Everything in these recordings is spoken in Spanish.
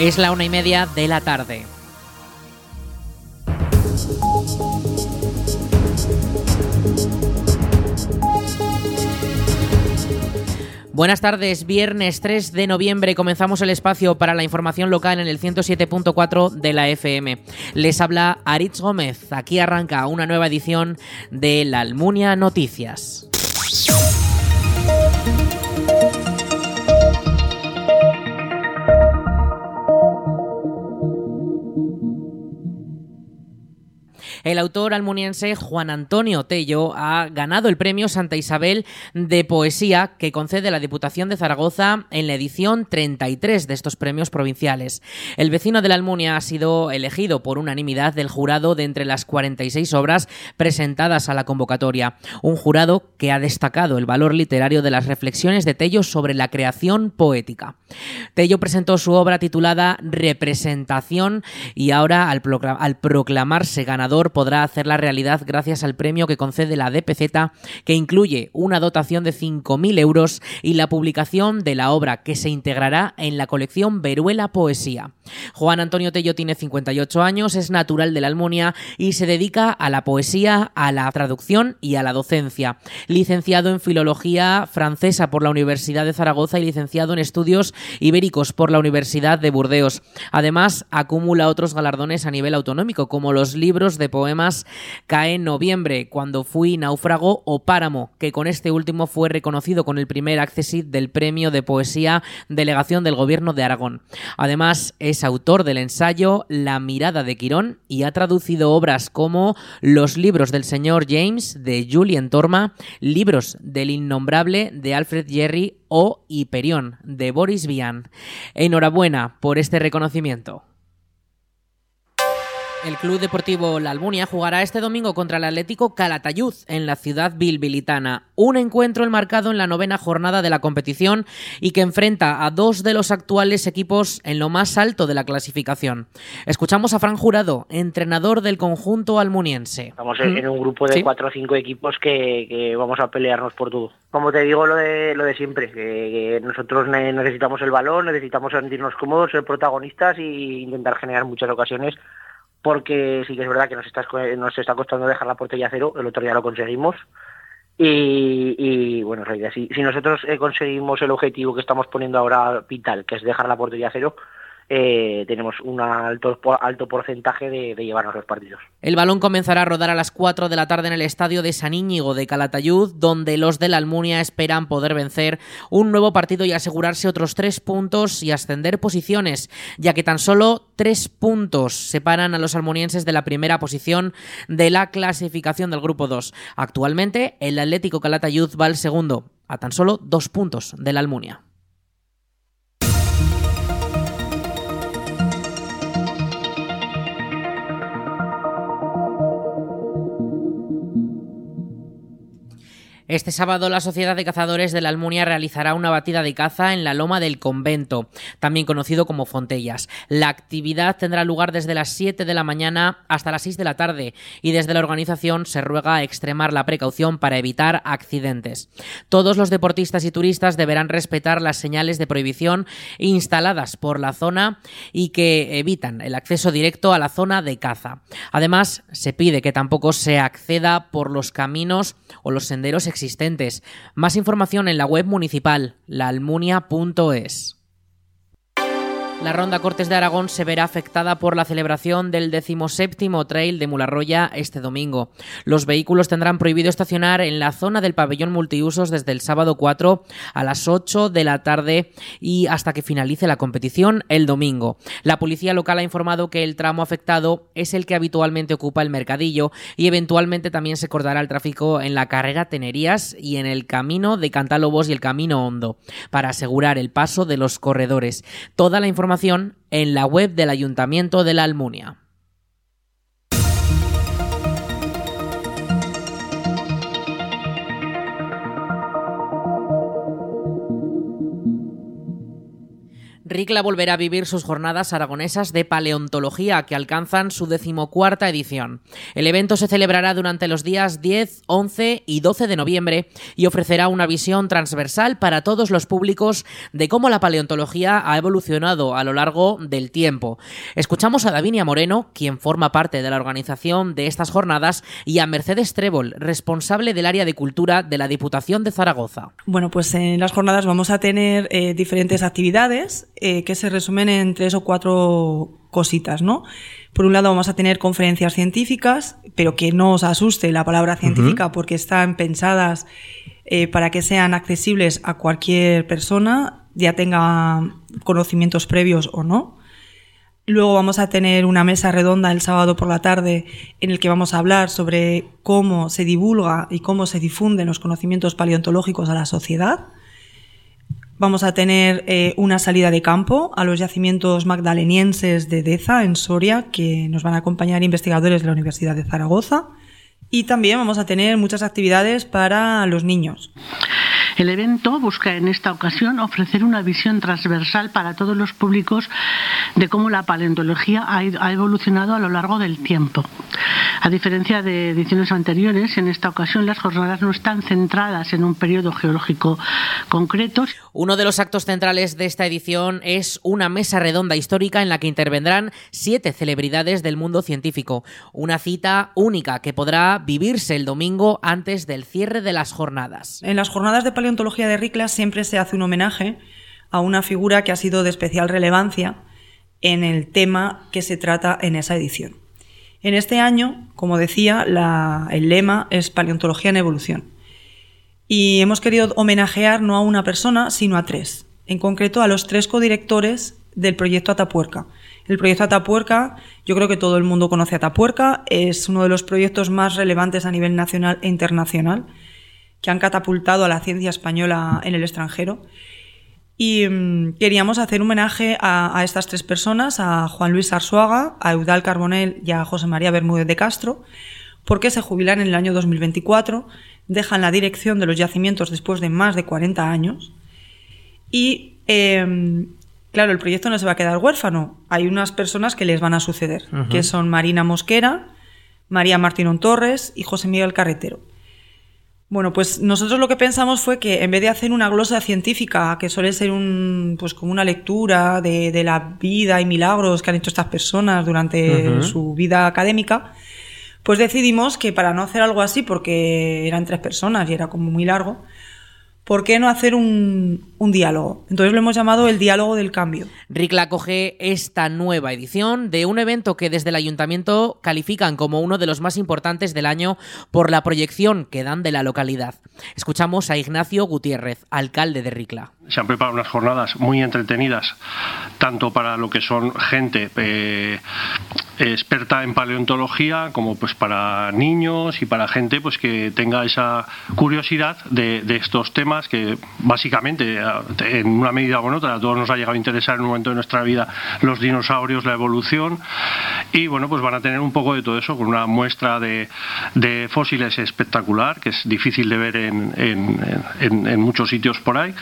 Es la una y media de la tarde. Buenas tardes, viernes 3 de noviembre comenzamos el espacio para la información local en el 107.4 de la FM. Les habla Aritz Gómez, aquí arranca una nueva edición de La Almunia Noticias. Autor almuniense Juan Antonio Tello ha ganado el premio Santa Isabel de Poesía que concede la Diputación de Zaragoza en la edición 33 de estos premios provinciales. El vecino de la Almunia ha sido elegido por unanimidad del jurado de entre las 46 obras presentadas a la convocatoria. Un jurado que ha destacado el valor literario de las reflexiones de Tello sobre la creación poética. Tello presentó su obra titulada Representación y ahora al, proclamarse ganador podrá hacer la realidad gracias al premio que concede la DPZ, que incluye una dotación de 5.000 euros y la publicación de la obra que se integrará en la colección Veruela Poesía. Juan Antonio Tello tiene 58 años, es natural de la Almunia y se dedica a la poesía, a la traducción y a la docencia. Licenciado en Filología Francesa por la Universidad de Zaragoza y licenciado en Estudios Ibéricos por la Universidad de Burdeos. Además, acumula otros galardones a nivel autonómico, como los libros de poemas Cae en noviembre, cuando fui náufrago o páramo, que con este último fue reconocido con el primer accesit del premio de poesía Delegación del Gobierno de Aragón. Además, es autor del ensayo La mirada de Quirón y ha traducido obras como Los libros del señor James de Julien Torma, Libros del innombrable de Alfred Jerry o Hiperión de Boris Vian. Enhorabuena por este reconocimiento. El Club Deportivo La Almunia jugará este domingo contra el Atlético Calatayud en la ciudad bilbilitana. Un encuentro enmarcado en la novena jornada de la competición y que enfrenta a dos de los actuales equipos en lo más alto de la clasificación. Escuchamos a Fran Jurado, entrenador del conjunto almuniense. Estamos en un grupo de cuatro o cinco equipos que, vamos a pelearnos por todo. Como te digo, lo de, lo de siempre, que, nosotros necesitamos el balón, necesitamos sentirnos cómodos, ser protagonistas e intentar generar muchas ocasiones porque sí que es verdad que nos está, nos está costando dejar la portería a cero, el otro día lo conseguimos. Y, bueno, si nosotros eh, conseguimos el objetivo que estamos poniendo ahora vital, que es dejar la portería a cero, eh, tenemos un alto, alto porcentaje de, llevarnos los partidos. El balón comenzará a rodar a las 4 de la tarde en el estadio de San Íñigo de Calatayud, donde los de la Almunia esperan poder vencer un nuevo partido y asegurarse otros tres puntos y ascender posiciones, ya que tan solo tres puntos separan a los almunienses de la primera posición de la clasificación del grupo 2. Actualmente, el Atlético Calatayud va al segundo, a tan solo dos puntos de la Almunia. Este sábado la Sociedad de Cazadores de la Almunia realizará una batida de caza en la Loma del Convento, también conocido como Fontellas. La actividad tendrá lugar desde las 7 de la mañana hasta las 6 de la tarde y desde la organización se ruega extremar la precaución para evitar accidentes. Todos los deportistas y turistas deberán respetar las señales de prohibición instaladas por la zona y que evitan el acceso directo a la zona de caza. Además, se pide que tampoco se acceda por los caminos o los senderos existentes. Más información en la web municipal, laalmunia.es. La Ronda Cortes de Aragón se verá afectada por la celebración del decimoséptimo Trail de Mularroya este domingo. Los vehículos tendrán prohibido estacionar en la zona del pabellón multiusos desde el sábado 4 a las 8 de la tarde y hasta que finalice la competición el domingo. La policía local ha informado que el tramo afectado es el que habitualmente ocupa el mercadillo y eventualmente también se cortará el tráfico en la carrera Tenerías y en el camino de Cantálobos y el camino Hondo para asegurar el paso de los corredores. Toda la información en la web del Ayuntamiento de la Almunia. Ricla volverá a vivir sus jornadas aragonesas de paleontología que alcanzan su decimocuarta edición. El evento se celebrará durante los días 10, 11 y 12 de noviembre y ofrecerá una visión transversal para todos los públicos de cómo la paleontología ha evolucionado a lo largo del tiempo. Escuchamos a Davinia Moreno, quien forma parte de la organización de estas jornadas, y a Mercedes Trébol, responsable del área de cultura de la Diputación de Zaragoza. Bueno, pues en las jornadas vamos a tener eh, diferentes actividades eh, que se resumen en tres o cuatro cositas, ¿no? Por un lado vamos a tener conferencias científicas, pero que no os asuste la palabra científica porque están pensadas eh, para que sean accesibles a cualquier persona, ya tenga conocimientos previos o no. Luego vamos a tener una mesa redonda el sábado por la tarde en el que vamos a hablar sobre cómo se divulga y cómo se difunden los conocimientos paleontológicos a la sociedad. Vamos a tener eh, una salida de campo a los yacimientos magdalenienses de Deza, en Soria, que nos van a acompañar investigadores de la Universidad de Zaragoza. Y también vamos a tener muchas actividades para los niños. El evento busca en esta ocasión ofrecer una visión transversal para todos los públicos de cómo la paleontología ha evolucionado a lo largo del tiempo. A diferencia de ediciones anteriores, en esta ocasión las jornadas no están centradas en un periodo geológico concreto. Uno de los actos centrales de esta edición es una mesa redonda histórica en la que intervendrán siete celebridades del mundo científico. Una cita única que podrá vivirse el domingo antes del cierre de las jornadas. En las jornadas de paleontología de Ricla siempre se hace un homenaje a una figura que ha sido de especial relevancia en el tema que se trata en esa edición. En este año, como decía, el lema es Paleontología en Evolución. Y hemos querido homenajear no a una persona, sino a tres. En concreto, a los tres codirectores del proyecto Atapuerca. El proyecto Atapuerca, yo creo que todo el mundo conoce Atapuerca, es uno de los proyectos más relevantes a nivel nacional e internacional que han catapultado a la ciencia española en el extranjero. Y mm, queríamos hacer homenaje a, estas tres personas, a Juan Luis Arzuaga, a Eudal Carbonell y a José María Bermúdez de Castro, porque se jubilan en el año 2024, dejan la dirección de los yacimientos después de más de 40 años. Y em, claro, el proyecto no se va a quedar huérfano. Hay unas personas que les van a suceder, que son Marina Mosquera, María Martínón Torres y José Miguel Carretero. Bueno, pues nosotros lo que pensamos fue que en vez de hacer una glosa científica, que suele ser un, pues como una lectura de, la vida y milagros que han hecho estas personas durante su vida académica, pues decidimos que para no hacer algo así, porque eran tres personas y era como muy largo, ¿por qué no hacer un, diálogo? Entonces lo hemos llamado el diálogo del cambio. RICLA acoge esta nueva edición de un evento que desde el ayuntamiento califican como uno de los más importantes del año por la proyección que dan de la localidad. Escuchamos a Ignacio Gutiérrez, alcalde de Ricla se han preparado unas jornadas muy entretenidas, tanto para lo que son gente eh, experta en paleontología, como pues para niños y para gente pues que tenga esa curiosidad de, estos temas que básicamente en una medida u otra a todos nos ha llegado a interesar en un momento de nuestra vida los dinosaurios, la evolución y bueno pues van a tener un poco de todo eso con una muestra de, fósiles espectacular que es difícil de ver en, en muchos sitios por ahí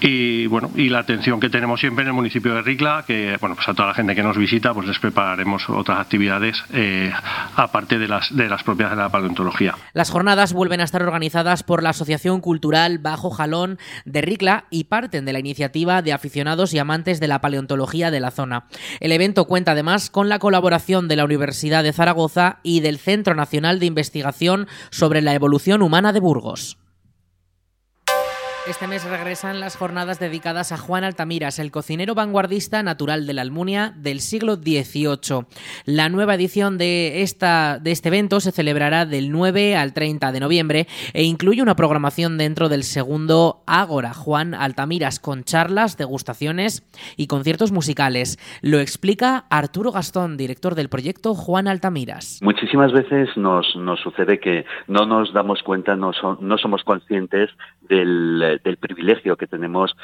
y bueno y la atención que tenemos siempre en el municipio de Ricla que bueno pues a toda la gente que nos visita pues les prepararemos otras actividades eh, aparte de las de las propias de la paleontología. Las jornadas vuelven a estar organizadas por la asociación cultural Bajo Jalón de Ricla y parten de la iniciativa de aficionados y amantes de la paleontología de la zona. El evento cuenta además con la colaboración de la Universidad de Zaragoza y del Centro Nacional de Investigación sobre la Evolución Humana de Burgos este mes regresan las jornadas dedicadas a Juan Altamiras, el cocinero vanguardista natural de la Almunia del siglo XVIII. La nueva edición de, esta, de este evento se celebrará del 9 al 30 de noviembre e incluye una programación dentro del segundo Ágora Juan Altamiras con charlas, degustaciones y conciertos musicales. Lo explica Arturo Gastón, director del proyecto Juan Altamiras. Muchísimas veces nos, nos sucede que no nos damos cuenta, no, no somos conscientes del del privilegio que tenemos,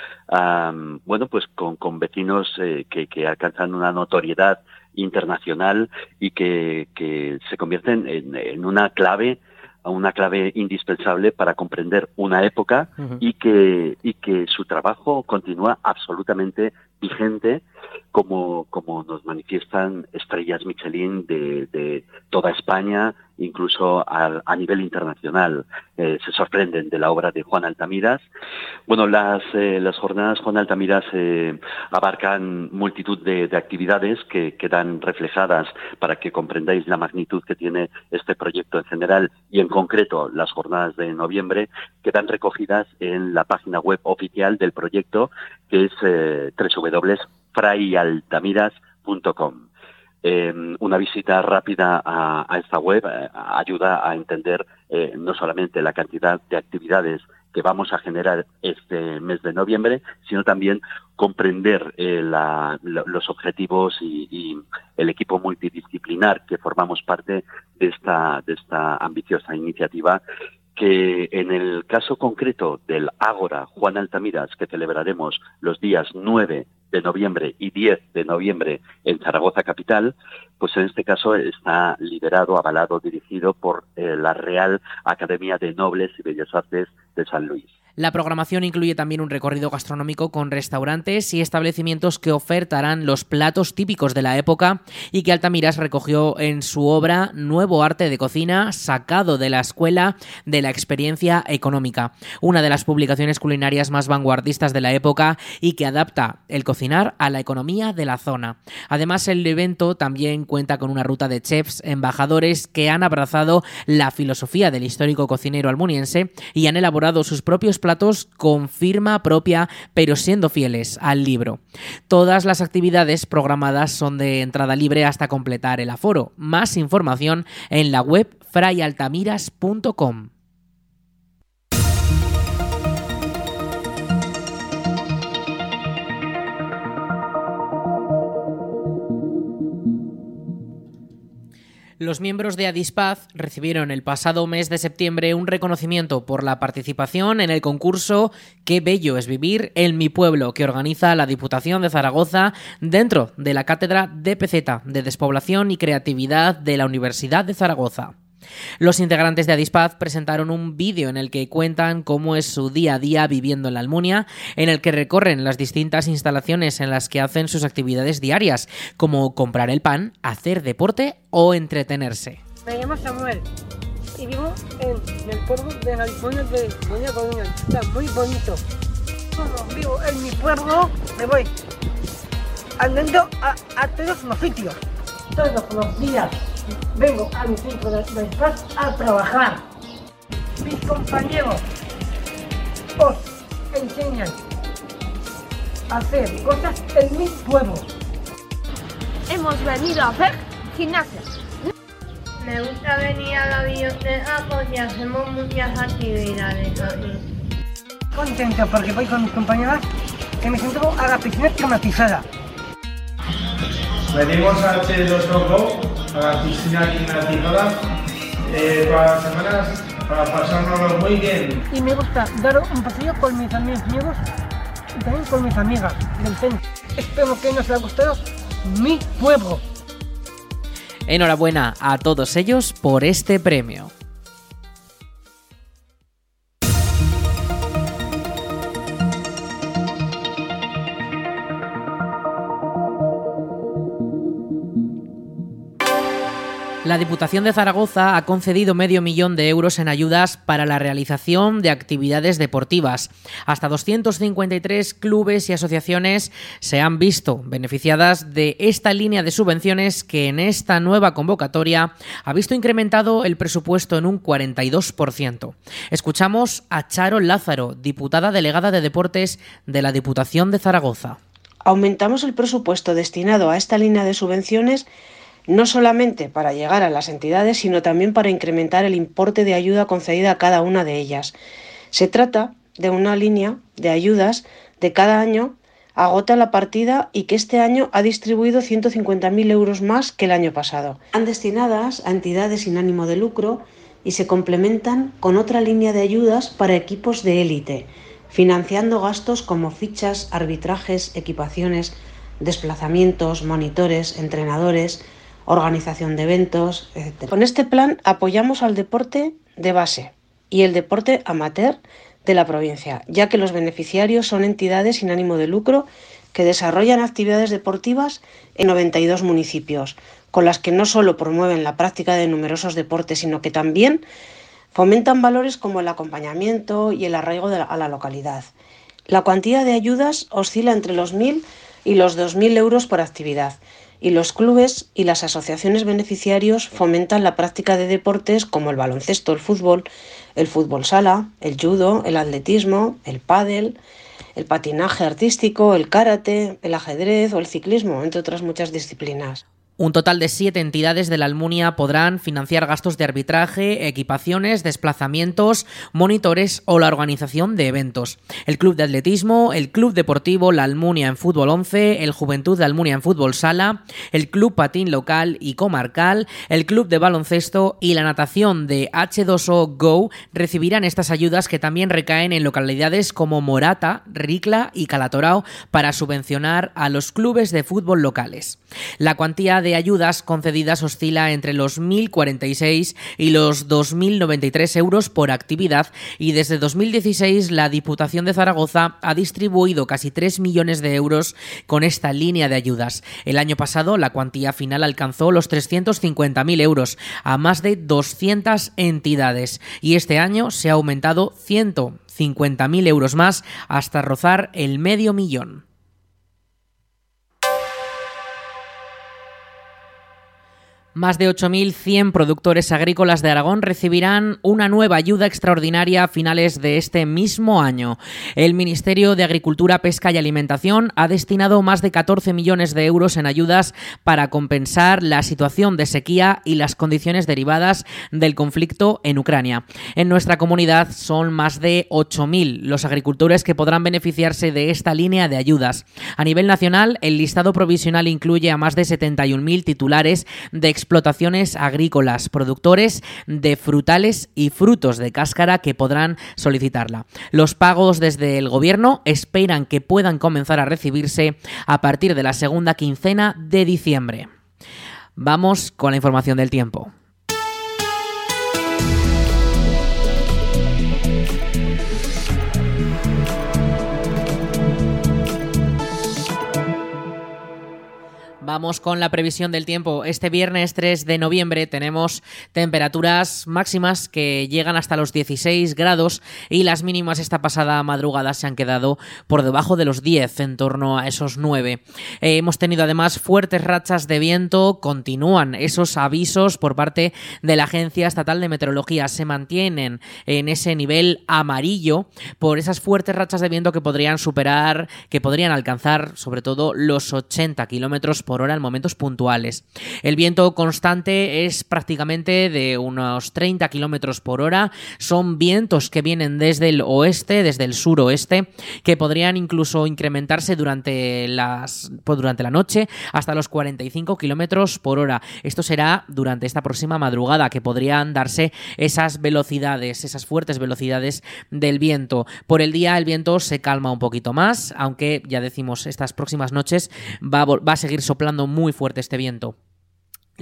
bueno, pues con, vecinos eh, que, alcanzan una notoriedad internacional y que, se convierten en, una clave una clave indispensable para comprender una época y que y que su trabajo continúa absolutamente vigente como, nos manifiestan estrellas Michelin de, toda España, incluso a, nivel internacional. Eh, se sorprenden de la obra de Juan Altamiras. Bueno, las, eh, las jornadas Juan Altamiras eh, abarcan multitud de, de actividades que quedan reflejadas para que comprendáis la magnitud que tiene este proyecto en general y en concreto las jornadas de noviembre quedan recogidas en la página web oficial del proyecto que es eh, www.frayaltamiras.com. Eh, una visita rápida a, esta web eh, ayuda a entender eh, no solamente la cantidad de actividades que vamos a generar este mes de noviembre, sino también comprender eh, los objetivos y, y, el equipo multidisciplinar que formamos parte de esta, de esta ambiciosa iniciativa que en el caso concreto del Ágora Juan Altamiras, que celebraremos los días 9 de noviembre y 10 de noviembre en Zaragoza capital, pues en este caso está liderado, avalado, dirigido por eh, la Real Academia de Nobles y Bellas Artes de San Luis. La programación incluye también un recorrido gastronómico con restaurantes y establecimientos que ofertarán los platos típicos de la época y que Altamiras recogió en su obra Nuevo arte de cocina sacado de la escuela de la experiencia económica, una de las publicaciones culinarias más vanguardistas de la época y que adapta el cocinar a la economía de la zona. Además, el evento también cuenta con una ruta de chefs embajadores que han abrazado la filosofía del histórico cocinero almuniense y han elaborado sus propios platos con firma propia, pero siendo fieles al libro. Todas las actividades programadas son de entrada libre hasta completar el aforo. Más información en la web frayaltamiras.com. Los miembros de Adispaz recibieron el pasado mes de septiembre un reconocimiento por la participación en el concurso Qué bello es vivir en mi pueblo que organiza la Diputación de Zaragoza dentro de la Cátedra DPZ de Despoblación y Creatividad de la Universidad de Zaragoza. Los integrantes de Adispaz presentaron un vídeo en el que cuentan cómo es su día a día viviendo en la Almunia, en el que recorren las distintas instalaciones en las que hacen sus actividades diarias, como comprar el pan, hacer deporte o entretenerse. Me llamo Samuel y vivo en el pueblo de la Almunia de Buena Coruña. Está muy bonito. Como vivo en mi pueblo, me voy andando a, a todos los sitios, todos los días vengo a mi centro de despacho a trabajar. Mis compañeros os enseñan a hacer cosas en mi pueblo. Hemos venido a hacer gimnasia. Me gusta venir a la biblioteca porque hacemos muchas actividades aquí. Contento porque voy con mis compañeras que me siento a la piscina climatizada. Venimos a H2O, a la piscina climatizada, eh, para las semanas, para pasárnoslo muy bien. Y me gusta dar un paseo con mis amigos y también con mis amigas del centro. Espero que nos haya gustado mi pueblo. Enhorabuena a todos ellos por este premio. La Diputación de Zaragoza ha concedido medio millón de euros en ayudas para la realización de actividades deportivas. Hasta 253 clubes y asociaciones se han visto beneficiadas de esta línea de subvenciones que en esta nueva convocatoria ha visto incrementado el presupuesto en un 42%. Escuchamos a Charo Lázaro, diputada delegada de Deportes de la Diputación de Zaragoza. Aumentamos el presupuesto destinado a esta línea de subvenciones no solamente para llegar a las entidades, sino también para incrementar el importe de ayuda concedida a cada una de ellas. Se trata de una línea de ayudas de cada año agota la partida y que este año ha distribuido 150.000 euros más que el año pasado. Están destinadas a entidades sin ánimo de lucro y se complementan con otra línea de ayudas para equipos de élite, financiando gastos como fichas, arbitrajes, equipaciones, desplazamientos, monitores, entrenadores, organización de eventos, etc. Con este plan apoyamos al deporte de base y el deporte amateur de la provincia, ya que los beneficiarios son entidades sin ánimo de lucro que desarrollan actividades deportivas en 92 municipios, con las que no solo promueven la práctica de numerosos deportes, sino que también fomentan valores como el acompañamiento y el arraigo a la localidad. La cuantía de ayudas oscila entre los 1.000 y los 2.000 euros por actividad, y los clubes y las asociaciones beneficiarios fomentan la práctica de deportes como el baloncesto, el fútbol, el fútbol sala, el judo, el atletismo, el pádel, el patinaje artístico, el karate, el ajedrez o el ciclismo, entre otras muchas disciplinas. Un total de siete entidades de la Almunia podrán financiar gastos de arbitraje, equipaciones, desplazamientos, monitores o la organización de eventos. El Club de Atletismo, el Club Deportivo La Almunia en Fútbol 11, el Juventud de Almunia en Fútbol Sala, el Club Patín Local y Comarcal, el Club de Baloncesto y la natación de H2O Go recibirán estas ayudas que también recaen en localidades como Morata, Ricla y Calatorao para subvencionar a los clubes de fútbol locales. La cuantía de ayudas concedidas oscila entre los 1.046 y los 2.093 euros por actividad y desde 2016 la Diputación de Zaragoza ha distribuido casi 3 millones de euros con esta línea de ayudas. El año pasado la cuantía final alcanzó los 350.000 euros a más de 200 entidades y este año se ha aumentado 150.000 euros más hasta rozar el medio millón. Más de 8.100 productores agrícolas de Aragón recibirán una nueva ayuda extraordinaria a finales de este mismo año. El Ministerio de Agricultura, Pesca y Alimentación ha destinado más de 14 millones de euros en ayudas para compensar la situación de sequía y las condiciones derivadas del conflicto en Ucrania. En nuestra comunidad son más de 8.000 los agricultores que podrán beneficiarse de esta línea de ayudas. A nivel nacional, el listado provisional incluye a más de 71.000 titulares de explotaciones agrícolas, productores de frutales y frutos de cáscara que podrán solicitarla. Los pagos desde el gobierno esperan que puedan comenzar a recibirse a partir de la segunda quincena de diciembre. Vamos con la información del tiempo. Vamos con la previsión del tiempo. Este viernes 3 de noviembre tenemos temperaturas máximas que llegan hasta los 16 grados y las mínimas esta pasada madrugada se han quedado por debajo de los 10, en torno a esos 9. Eh, hemos tenido además fuertes rachas de viento, continúan esos avisos por parte de la Agencia Estatal de Meteorología, se mantienen en ese nivel amarillo por esas fuertes rachas de viento que podrían superar, que podrían alcanzar sobre todo los 80 kilómetros por por hora en momentos puntuales. El viento constante es prácticamente de unos 30 kilómetros por hora. Son vientos que vienen desde el oeste, desde el suroeste, que podrían incluso incrementarse durante, las, pues, durante la noche hasta los 45 kilómetros por hora. Esto será durante esta próxima madrugada, que podrían darse esas velocidades, esas fuertes velocidades del viento. Por el día el viento se calma un poquito más, aunque ya decimos, estas próximas noches va va a seguir soplando muy fuerte este viento.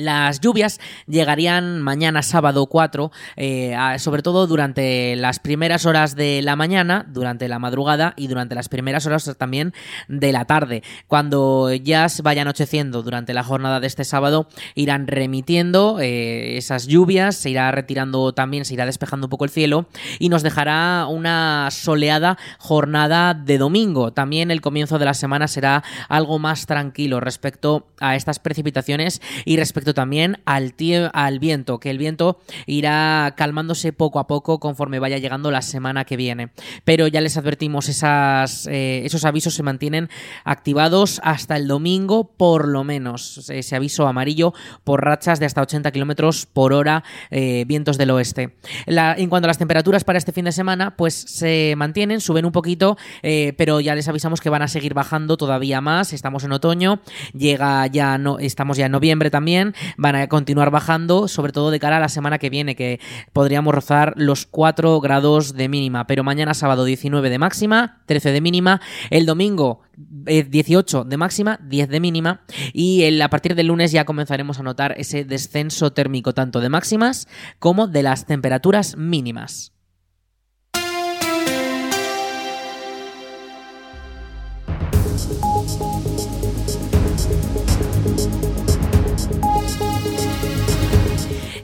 Las lluvias llegarían mañana sábado 4, eh, sobre todo durante las primeras horas de la mañana, durante la madrugada y durante las primeras horas también de la tarde. Cuando ya se vaya anocheciendo durante la jornada de este sábado, irán remitiendo eh, esas lluvias, se irá retirando también, se irá despejando un poco el cielo y nos dejará una soleada jornada de domingo. También el comienzo de la semana será algo más tranquilo respecto a estas precipitaciones y respecto también al, viento, que el viento irá calmándose poco a poco conforme vaya llegando la semana que viene. Pero ya les advertimos, eh, esos avisos se mantienen activados hasta el domingo, por lo menos. Ese aviso amarillo por rachas de hasta 80 kilómetros por hora, eh, vientos del oeste. en cuanto a las temperaturas para este fin de semana, pues se mantienen, suben un poquito, eh, pero ya les avisamos que van a seguir bajando todavía más. Estamos en otoño, llega ya no, estamos ya en noviembre también van a continuar bajando, sobre todo de cara a la semana que viene, que podríamos rozar los 4 grados de mínima. Pero mañana sábado 19 de máxima, 13 de mínima, el domingo 18 eh, de máxima, 10 de mínima y a partir del lunes ya comenzaremos a notar ese descenso térmico tanto de máximas como de las temperaturas mínimas.